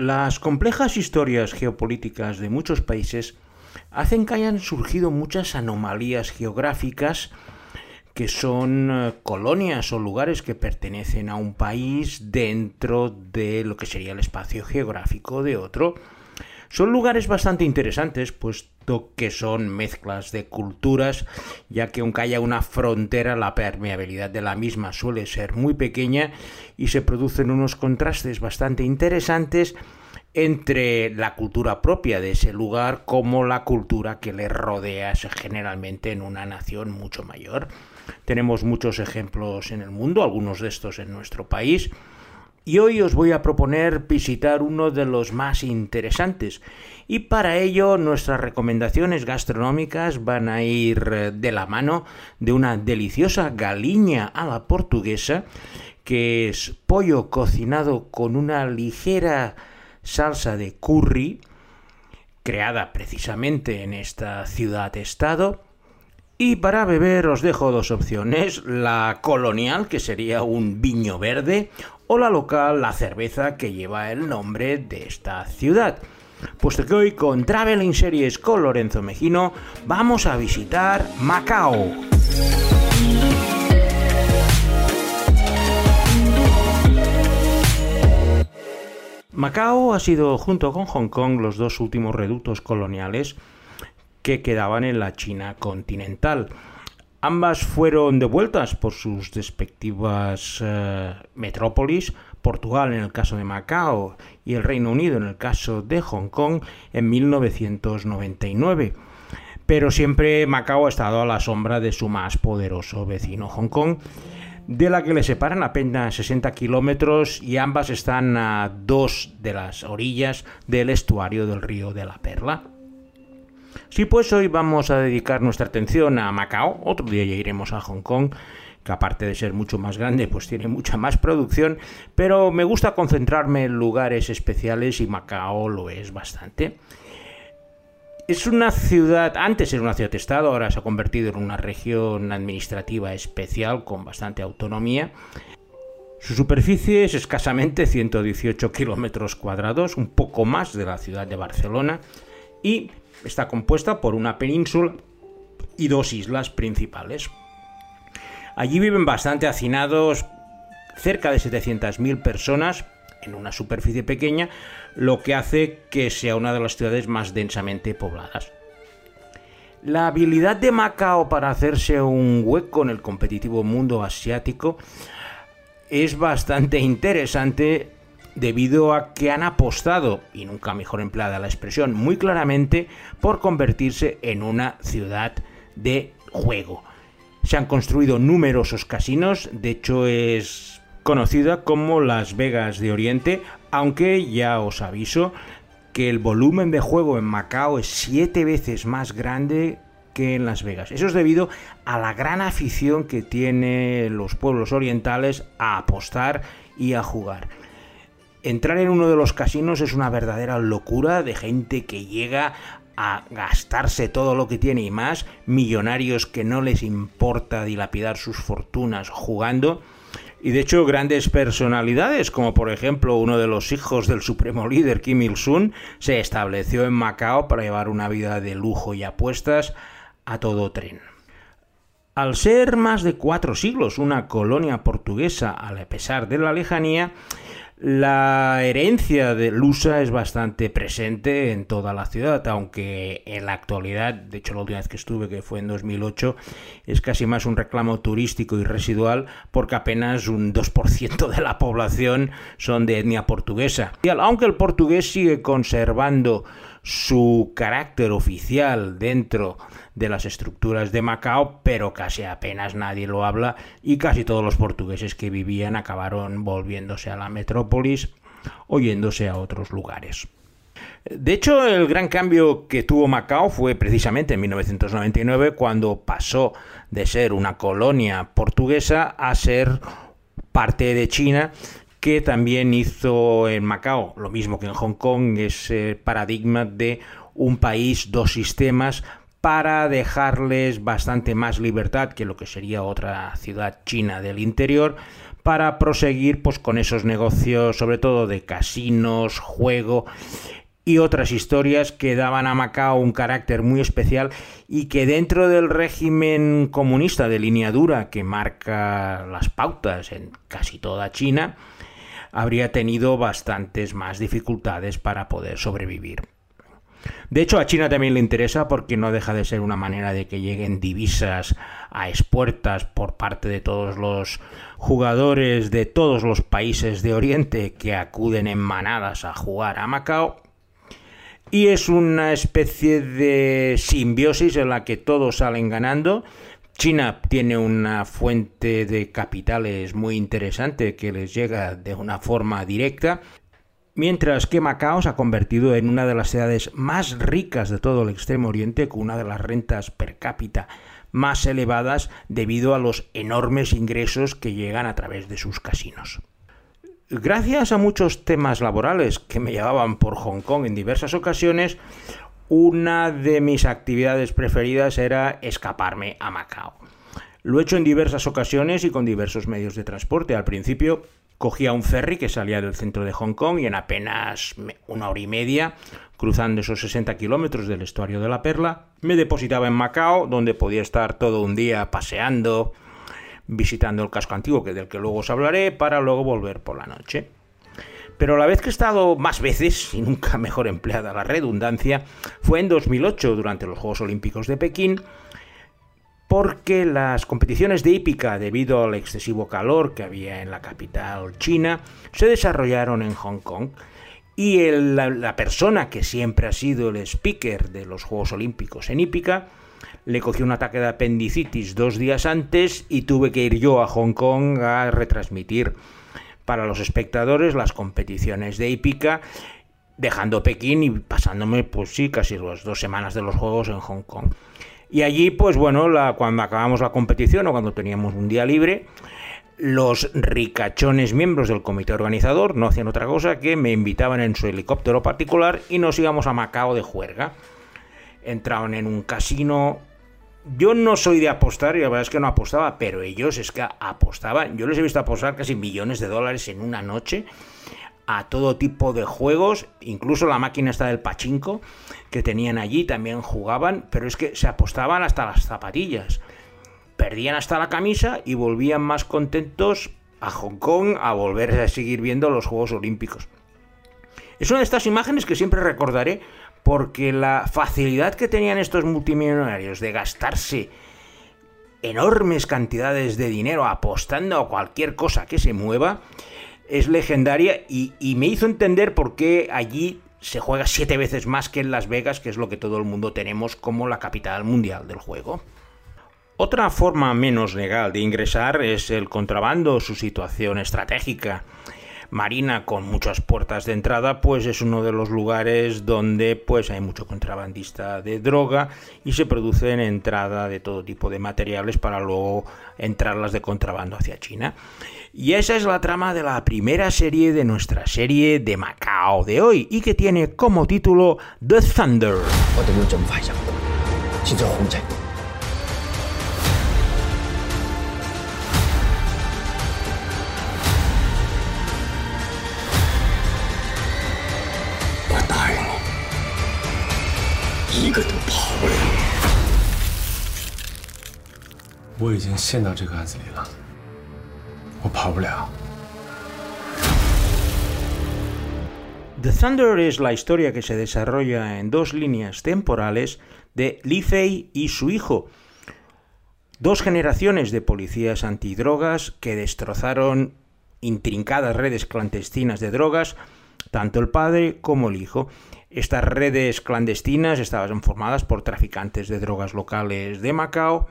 Las complejas historias geopolíticas de muchos países hacen que hayan surgido muchas anomalías geográficas que son eh, colonias o lugares que pertenecen a un país dentro de lo que sería el espacio geográfico de otro. Son lugares bastante interesantes, puesto que son mezclas de culturas, ya que aunque haya una frontera, la permeabilidad de la misma suele ser muy pequeña y se producen unos contrastes bastante interesantes entre la cultura propia de ese lugar como la cultura que le rodea generalmente en una nación mucho mayor. Tenemos muchos ejemplos en el mundo, algunos de estos en nuestro país, y hoy os voy a proponer visitar uno de los más interesantes. Y para ello nuestras recomendaciones gastronómicas van a ir eh, de la mano de una deliciosa galiña a la portuguesa, que es pollo cocinado con una ligera salsa de curry, creada precisamente en esta ciudad-estado. Y para beber os dejo dos opciones, la colonial, que sería un viño verde, o la local, la cerveza que lleva el nombre de esta ciudad. Puesto que hoy con Traveling Series con Lorenzo Mejino vamos a visitar Macao. Macao ha sido, junto con Hong Kong, los dos últimos reductos coloniales que quedaban en la China continental. Ambas fueron devueltas por sus respectivas eh, metrópolis, Portugal en el caso de Macao y el Reino Unido en el caso de Hong Kong en 1999. Pero siempre Macao ha estado a la sombra de su más poderoso vecino Hong Kong, de la que le separan apenas 60 kilómetros y ambas están a dos de las orillas del estuario del río de la Perla. Sí, pues hoy vamos a dedicar nuestra atención a Macao, otro día ya iremos a Hong Kong, que aparte de ser mucho más grande, pues tiene mucha más producción, pero me gusta concentrarme en lugares especiales y Macao lo es bastante. Es una ciudad, antes era una ciudad-estado, ahora se ha convertido en una región administrativa especial con bastante autonomía. Su superficie es escasamente 118 kilómetros cuadrados, un poco más de la ciudad de Barcelona, y Está compuesta por una península y dos islas principales. Allí viven bastante hacinados cerca de 700.000 personas en una superficie pequeña, lo que hace que sea una de las ciudades más densamente pobladas. La habilidad de Macao para hacerse un hueco en el competitivo mundo asiático es bastante interesante debido a que han apostado, y nunca mejor empleada la expresión, muy claramente por convertirse en una ciudad de juego. Se han construido numerosos casinos, de hecho es conocida como Las Vegas de Oriente, aunque ya os aviso que el volumen de juego en Macao es siete veces más grande que en Las Vegas. Eso es debido a la gran afición que tienen los pueblos orientales a apostar y a jugar. Entrar en uno de los casinos es una verdadera locura de gente que llega a gastarse todo lo que tiene y más, millonarios que no les importa dilapidar sus fortunas jugando. Y de hecho grandes personalidades, como por ejemplo uno de los hijos del supremo líder Kim Il-sung, se estableció en Macao para llevar una vida de lujo y apuestas a todo tren. Al ser más de cuatro siglos una colonia portuguesa, a pesar de la lejanía, la herencia de Lusa es bastante presente en toda la ciudad, aunque en la actualidad, de hecho la última vez que estuve, que fue en 2008, es casi más un reclamo turístico y residual porque apenas un 2% de la población son de etnia portuguesa. Aunque el portugués sigue conservando su carácter oficial dentro de las estructuras de Macao, pero casi apenas nadie lo habla y casi todos los portugueses que vivían acabaron volviéndose a la metrópolis o yéndose a otros lugares. De hecho, el gran cambio que tuvo Macao fue precisamente en 1999 cuando pasó de ser una colonia portuguesa a ser parte de China que también hizo en Macao. Lo mismo que en Hong Kong, ese paradigma de un país, dos sistemas, para dejarles bastante más libertad que lo que sería otra ciudad china del interior, para proseguir pues, con esos negocios, sobre todo de casinos, juego y otras historias que daban a Macao un carácter muy especial y que dentro del régimen comunista de línea dura que marca las pautas en casi toda China, habría tenido bastantes más dificultades para poder sobrevivir. De hecho, a China también le interesa porque no deja de ser una manera de que lleguen divisas a expuertas por parte de todos los jugadores de todos los países de Oriente que acuden en manadas a jugar a Macao. Y es una especie de simbiosis en la que todos salen ganando. China tiene una fuente de capitales muy interesante que les llega de una forma directa mientras que Macao se ha convertido en una de las ciudades más ricas de todo el Extremo Oriente, con una de las rentas per cápita más elevadas debido a los enormes ingresos que llegan a través de sus casinos. Gracias a muchos temas laborales que me llevaban por Hong Kong en diversas ocasiones, una de mis actividades preferidas era escaparme a Macao. Lo he hecho en diversas ocasiones y con diversos medios de transporte. Al principio cogía un ferry que salía del centro de Hong Kong y en apenas una hora y media, cruzando esos 60 kilómetros del estuario de la Perla, me depositaba en Macao, donde podía estar todo un día paseando, visitando el casco antiguo, que del que luego os hablaré, para luego volver por la noche. Pero la vez que he estado más veces, y nunca mejor empleada la redundancia, fue en 2008, durante los Juegos Olímpicos de Pekín, porque las competiciones de hípica, debido al excesivo calor que había en la capital china, se desarrollaron en Hong Kong. Y la, persona que siempre ha sido el speaker de los Juegos Olímpicos en hípica le cogió un ataque de apendicitis dos días antes y tuve que ir yo a Hong Kong a retransmitir para los espectadores las competiciones de hípica dejando Pekín y pasándome pues sí casi las dos semanas de los Juegos en Hong Kong. Y allí, pues bueno, cuando acabamos la competición o cuando teníamos un día libre, los ricachones miembros del comité organizador no hacían otra cosa que me invitaban en su helicóptero particular y nos íbamos a Macao de juerga. Entraban en un casino. Yo no soy de apostar y la verdad es que no apostaba, pero ellos es que apostaban. Yo les he visto apostar casi millones de dólares en una noche a todo tipo de juegos, incluso la máquina está del pachinko que tenían allí también jugaban, pero es que se apostaban hasta las zapatillas. Perdían hasta la camisa y volvían más contentos a Hong Kong a volver a seguir viendo los Juegos Olímpicos. Es una de estas imágenes que siempre recordaré porque la facilidad que tenían estos multimillonarios de gastarse enormes cantidades de dinero apostando a cualquier cosa que se mueva es legendaria y, me hizo entender por qué allí se juega siete veces más que en Las Vegas, que es lo que todo el mundo tenemos como la capital mundial del juego. Otra forma menos legal de ingresar es el contrabando, su situación estratégica. Marina con muchas puertas de entrada, pues es uno de los lugares donde pues hay mucho contrabandista de droga y se producen entrada de todo tipo de materiales para luego entrarlas de contrabando hacia China. Y esa es la trama de la primera serie de nuestra serie de Macao de hoy y que tiene como título The Thunder. The Thunder es la historia que se desarrolla en dos líneas temporales de Li Fei y su hijo, dos generaciones de policías antidrogas que destrozaron intrincadas redes clandestinas de drogas, tanto el padre como el hijo. Estas redes clandestinas estaban formadas por traficantes de drogas locales de Macao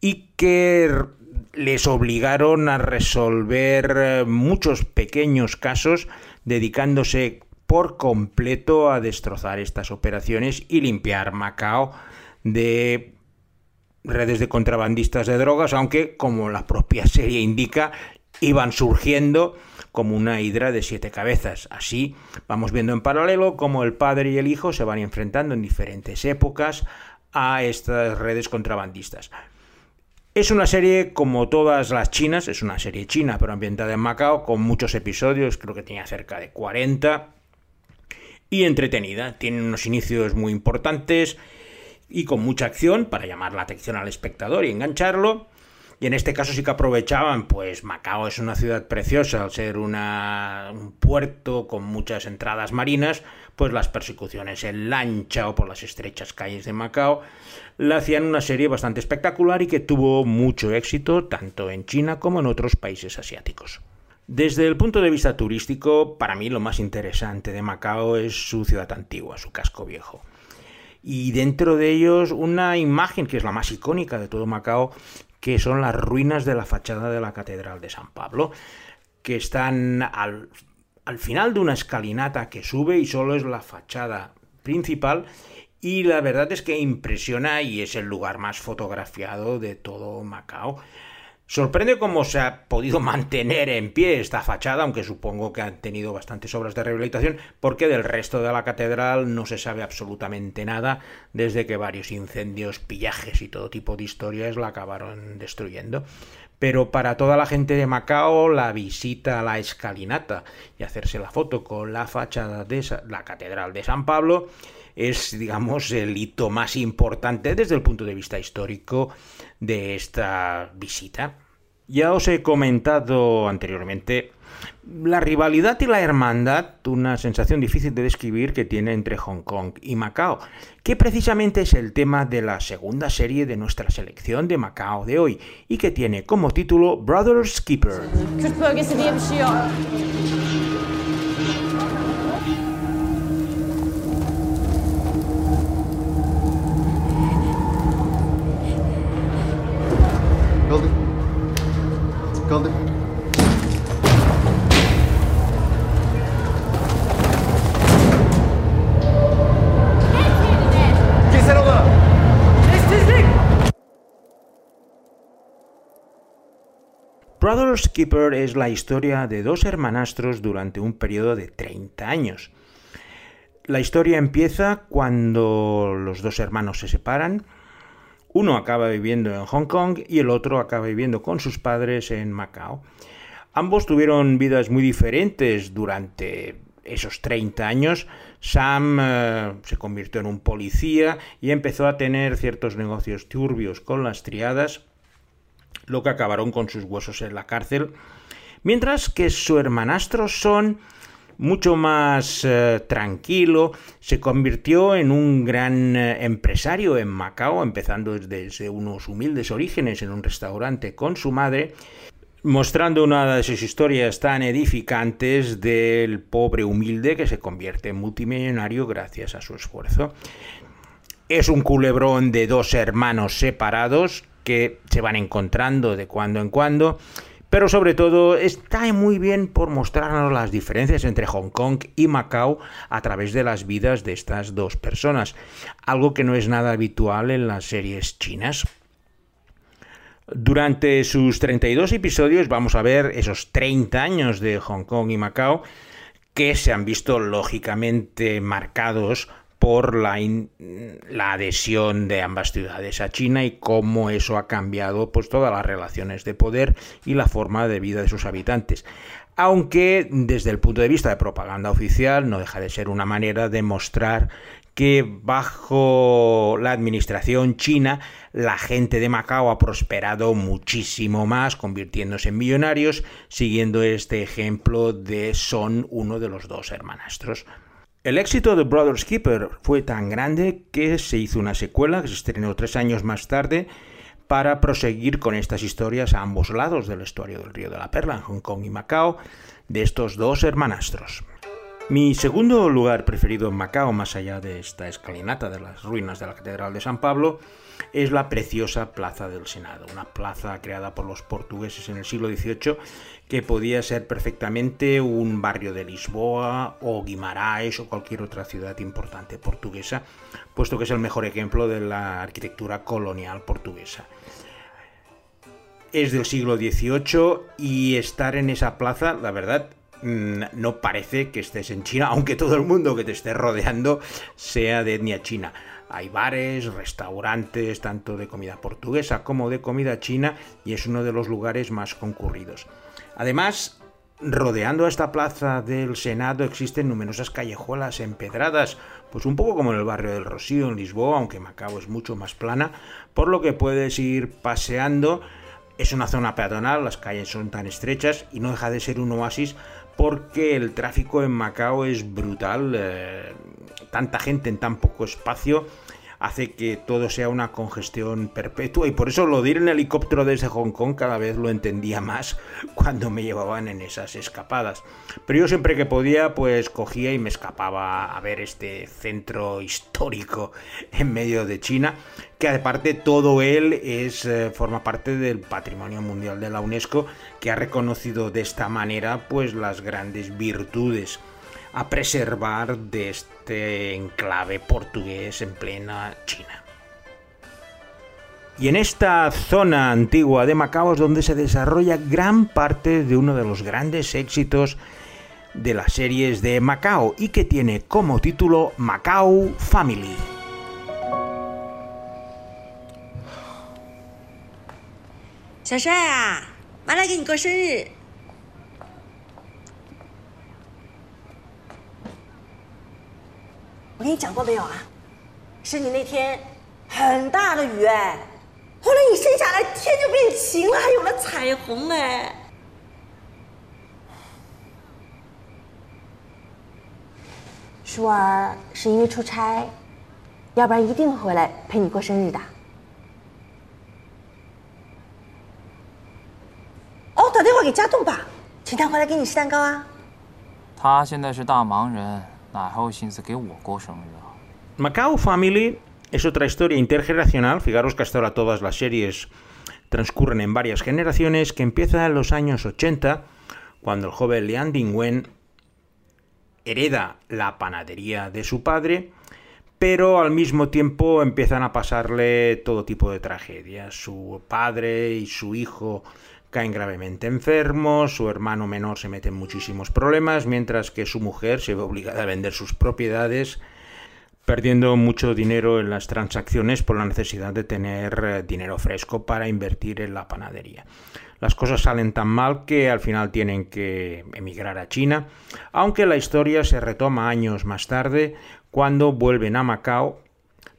y que les obligaron a resolver eh, muchos pequeños casos dedicándose por completo a destrozar estas operaciones y limpiar Macao de redes de contrabandistas de drogas, aunque como la propia serie indica, iban surgiendo como una hidra de siete cabezas. Así vamos viendo en paralelo cómo el padre y el hijo se van enfrentando en diferentes épocas a estas redes contrabandistas. Es una serie como todas las chinas, es una serie china pero ambientada en Macao, con muchos episodios, creo que tenía cerca de 40, y entretenida. Tiene unos inicios muy importantes y con mucha acción para llamar la atención al espectador y engancharlo. Y en este caso sí que aprovechaban, pues Macao es una ciudad preciosa, al ser un puerto con muchas entradas marinas, pues las persecuciones en lancha o por las estrechas calles de Macao la hacían una serie bastante espectacular y que tuvo mucho éxito tanto en China como en otros países asiáticos. Desde el punto de vista turístico, para mí lo más interesante de Macao es su ciudad antigua, su casco viejo. Y dentro de ellos una imagen que es la más icónica de todo Macao, que son las ruinas de la fachada de la Catedral de San Pablo, que están al, al final de una escalinata que sube y solo es la fachada principal y la verdad es que impresiona y es el lugar más fotografiado de todo Macao. Sorprende cómo se ha podido mantener en pie esta fachada, aunque supongo que han tenido bastantes obras de rehabilitación, porque del resto de la catedral no se sabe absolutamente nada desde que varios incendios, pillajes y todo tipo de historias la acabaron destruyendo. Pero para toda la gente de Macao, la visita a la escalinata y hacerse la foto con la fachada de la catedral de San Pablo es, digamos, el hito más importante desde el punto de vista histórico de esta visita. Ya os he comentado anteriormente la rivalidad y la hermandad, una sensación difícil de describir que tiene entre Hong Kong y Macao, que precisamente es el tema de la segunda serie de nuestra selección de Macao de hoy y que tiene como título Brothers Keeper. Brothers Keeper es la historia de dos hermanastros durante un periodo de 30 años. La historia empieza cuando los dos hermanos se separan uno acaba viviendo en Hong Kong y el otro acaba viviendo con sus padres en Macao. Ambos tuvieron vidas muy diferentes durante esos 30 años. Sam eh, se convirtió en un policía y empezó a tener ciertos negocios turbios con las triadas, lo que acabaron con sus huesos en la cárcel. Mientras que su hermanastro Son mucho más eh, tranquilo, se convirtió en un gran eh, empresario en Macao, empezando desde unos humildes orígenes en un restaurante con su madre, mostrando una de sus historias tan edificantes del pobre humilde que se convierte en multimillonario gracias a su esfuerzo. Es un culebrón de dos hermanos separados que se van encontrando de cuando en cuando pero sobre todo está muy bien por mostrarnos las diferencias entre Hong Kong y Macao a través de las vidas de estas dos personas, algo que no es nada habitual en las series chinas. Durante sus 32 episodios vamos a ver esos 30 años de Hong Kong y Macao que se han visto lógicamente marcados por la, la, adhesión de ambas ciudades a China y cómo eso ha cambiado pues todas las relaciones de poder y la forma de vida de sus habitantes. Aunque desde el punto de vista de propaganda oficial no deja de ser una manera de mostrar que bajo la administración china la gente de Macao ha prosperado muchísimo más, convirtiéndose en millonarios, siguiendo este ejemplo de Son, uno de los dos hermanastros. El éxito de Brothers Keeper fue tan grande que se hizo una secuela que se estrenó tres años más tarde para proseguir con estas historias a ambos lados del estuario del Río de la Perla, en Hong Kong y Macao, de estos dos hermanastros. Mi segundo lugar preferido en Macao, más allá de esta escalinata de las ruinas de la Catedral de San Pablo, es la preciosa Plaza del Senado, una plaza creada por los portugueses en el siglo XVIII que podía ser perfectamente un barrio de Lisboa o Guimarães o cualquier otra ciudad importante portuguesa, puesto que es el mejor ejemplo de la arquitectura colonial portuguesa. Es del siglo XVIII y estar en esa plaza, la verdad, mm, no parece que estés en China, aunque todo el mundo que te esté rodeando sea de etnia china. Hay bares, restaurantes, tanto de comida portuguesa como de comida china, y es uno de los lugares más concurridos. Además, rodeando esta plaza del Senado existen numerosas callejuelas empedradas, pues un poco como en el barrio del Rocío en Lisboa, aunque Macao es mucho más plana, por lo que puedes ir paseando. Es una zona peatonal, las calles son tan estrechas y no deja de ser un oasis porque el tráfico en Macao es brutal. Eh, tanta gente en tan poco espacio hace que todo sea una congestión perpetua y por eso lo de ir en helicóptero desde Hong Kong cada vez lo entendía más cuando me llevaban en esas escapadas. Pero yo siempre que podía pues cogía y me escapaba a ver este centro histórico en medio de China que aparte todo él es eh, forma parte del patrimonio mundial de la UNESCO que ha reconocido de esta manera pues las grandes virtudes a preservar de este enclave portugués en plena China. Y en esta zona antigua de Macao es donde se desarrolla gran parte de uno de los grandes éxitos de las series de Macao y que tiene como título Macao Family. 我跟你讲过没有啊？是你那天很大的雨哎，后来你生下来天就变晴了，还有了彩虹哎。舒儿是因为出差，要不然一定会回来陪你过生日的。哦，打电话给家栋吧，请他回来给你吃蛋糕啊。他现在是大忙人。Macao Family es otra historia intergeneracional. Fijaros que hasta ahora todas las series transcurren en varias generaciones, que empieza en los años 80, cuando el joven Lian Dingwen hereda la panadería de su padre, pero al mismo tiempo empiezan a pasarle todo tipo de tragedias. Su padre y su hijo caen gravemente enfermos, su hermano menor se mete en muchísimos problemas, mientras que su mujer se ve obligada a vender sus propiedades, perdiendo mucho dinero en las transacciones por la necesidad de tener eh, dinero fresco para invertir en la panadería. Las cosas salen tan mal que al final tienen que emigrar a China, aunque la historia se retoma años más tarde cuando vuelven a Macao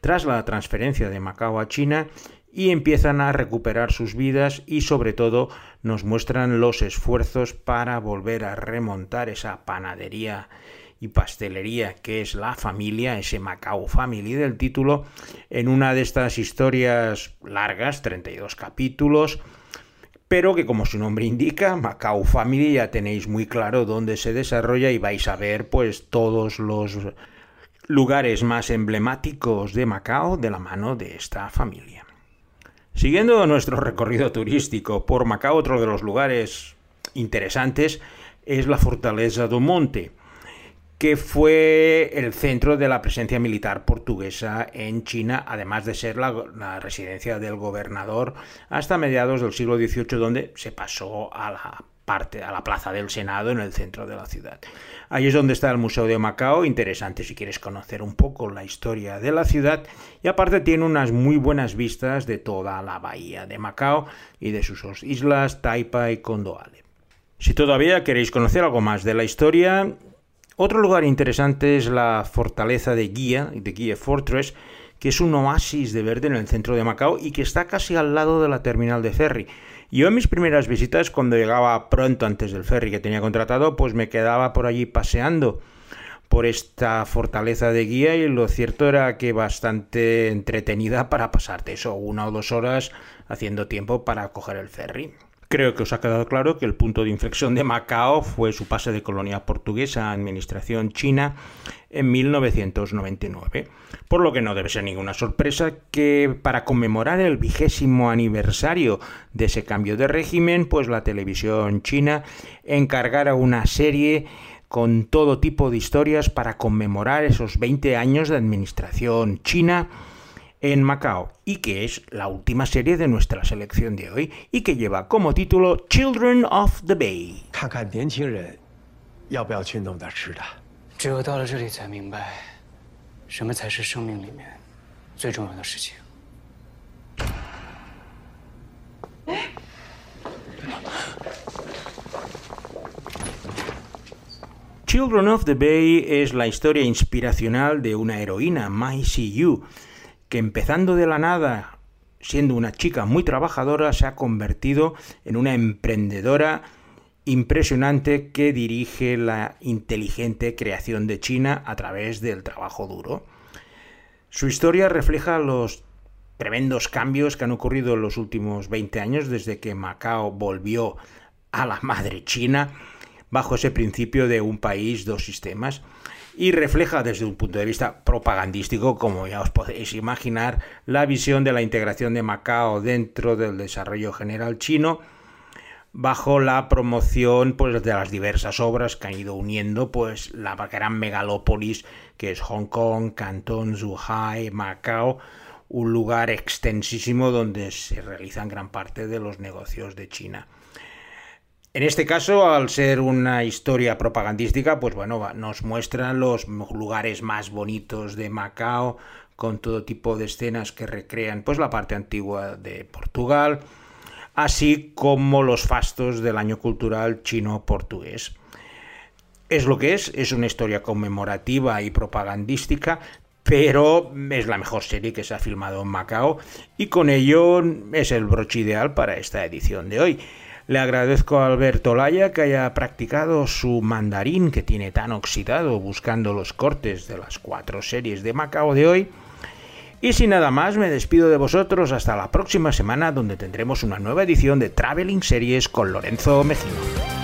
tras la transferencia de Macao a China y empiezan a recuperar sus vidas y sobre todo nos muestran los esfuerzos para volver a remontar esa panadería y pastelería que es la familia, ese Macao Family del título, en una de estas historias largas, 32 capítulos, pero que como su nombre indica, Macao Family ya tenéis muy claro dónde se desarrolla y vais a ver pues todos los lugares más emblemáticos de Macao de la mano de esta familia. Siguiendo nuestro recorrido turístico por Macao, otro de los lugares interesantes es la fortaleza do Monte, que fue el centro de la presencia militar portuguesa en China, además de ser la, la, residencia del gobernador hasta mediados del siglo XVIII, donde se pasó a la parte, a la plaza del Senado en el centro de la ciudad. Ahí es donde está el Museo de Macao, interesante si quieres conocer un poco la historia de la ciudad y aparte tiene unas muy buenas vistas de toda la bahía de Macao y de sus islas Taipa y Condoale. Si todavía queréis conocer algo más de la historia, otro lugar interesante es la fortaleza de Guía, de Guía Fortress, que es un oasis de verde en el centro de Macao y que está casi al lado de la terminal de ferry. Yo mis primeras visitas, cuando llegaba pronto antes del ferry que tenía contratado, pues me quedaba por allí paseando por esta fortaleza de guía y lo cierto era que bastante entretenida para pasarte eso, una o dos horas haciendo tiempo para coger el ferry. Creo que os ha quedado claro que el punto de inflexión de Macao fue su pase de colonia portuguesa a administración china en 1999, por lo que no debe ser ninguna sorpresa que para conmemorar el vigésimo aniversario de ese cambio de régimen, pues la televisión china encargara una serie con todo tipo de historias para conmemorar esos 20 años de administración china en Macao y que es la última serie de nuestra selección de hoy y que lleva como título Children of the Bay. 看看年轻人要不要去弄点吃的。只有到了这里才明白，什么才是生命里面 最重要的事情。 Children of the Bay es la historia inspiracional de una heroína, Mai Si Yu, que empezando de la nada, siendo una chica muy trabajadora, se ha convertido en una emprendedora impresionante que dirige la inteligente creación de China a través del trabajo duro. Su historia refleja los tremendos cambios que han ocurrido en los últimos 20 años desde que Macao volvió a la madre China bajo ese principio de un país, dos sistemas, y refleja desde un punto de vista propagandístico, como ya os podéis imaginar, la visión de la integración de Macao dentro del desarrollo general chino, bajo la promoción pues, de las diversas obras que han ido uniendo pues, la gran megalópolis que es Hong Kong, Cantón, Zhuhai, Macao, un lugar extensísimo donde se realizan gran parte de los negocios de China. En este caso, al ser una historia propagandística, pues bueno, nos muestra los lugares más bonitos de Macao, con todo tipo de escenas que recrean pues la parte antigua de Portugal, así como los fastos del año cultural chino-portugués. Es lo que es, es una historia conmemorativa y propagandística, pero es la mejor serie que se ha filmado en Macao y con ello es el broche ideal para esta edición de hoy. Le agradezco a Alberto Laya que haya practicado su mandarín que tiene tan oxidado buscando los cortes de las cuatro series de Macao de hoy. Y sin nada más, me despido de vosotros hasta la próxima semana donde tendremos una nueva edición de Traveling Series con Lorenzo Mejino.